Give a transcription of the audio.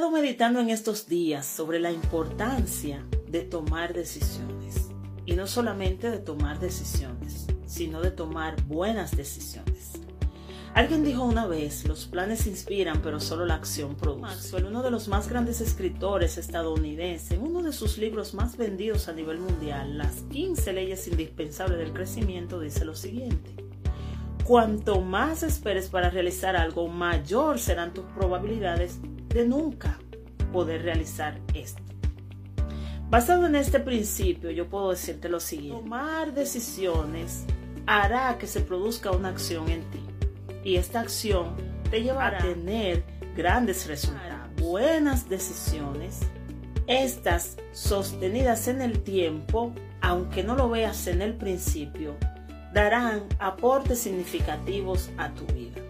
Estado meditando en estos días sobre la importancia de tomar decisiones. Y no solamente de tomar decisiones, sino de tomar buenas decisiones. Alguien dijo una vez, los planes inspiran, pero solo la acción produce. Maxwell, uno de los más grandes escritores estadounidenses, en uno de sus libros más vendidos a nivel mundial, Las 15 leyes indispensables del crecimiento, dice lo siguiente. Cuanto más esperes para realizar algo, mayor serán tus probabilidades de nunca poder realizar esto. Basado en este principio, yo puedo decirte lo siguiente. Tomar decisiones hará que se produzca una acción en ti. Y esta acción te llevará a tener grandes resultados, buenas decisiones, estas sostenidas en el tiempo, aunque no lo veas en el principio, darán aportes significativos a tu vida.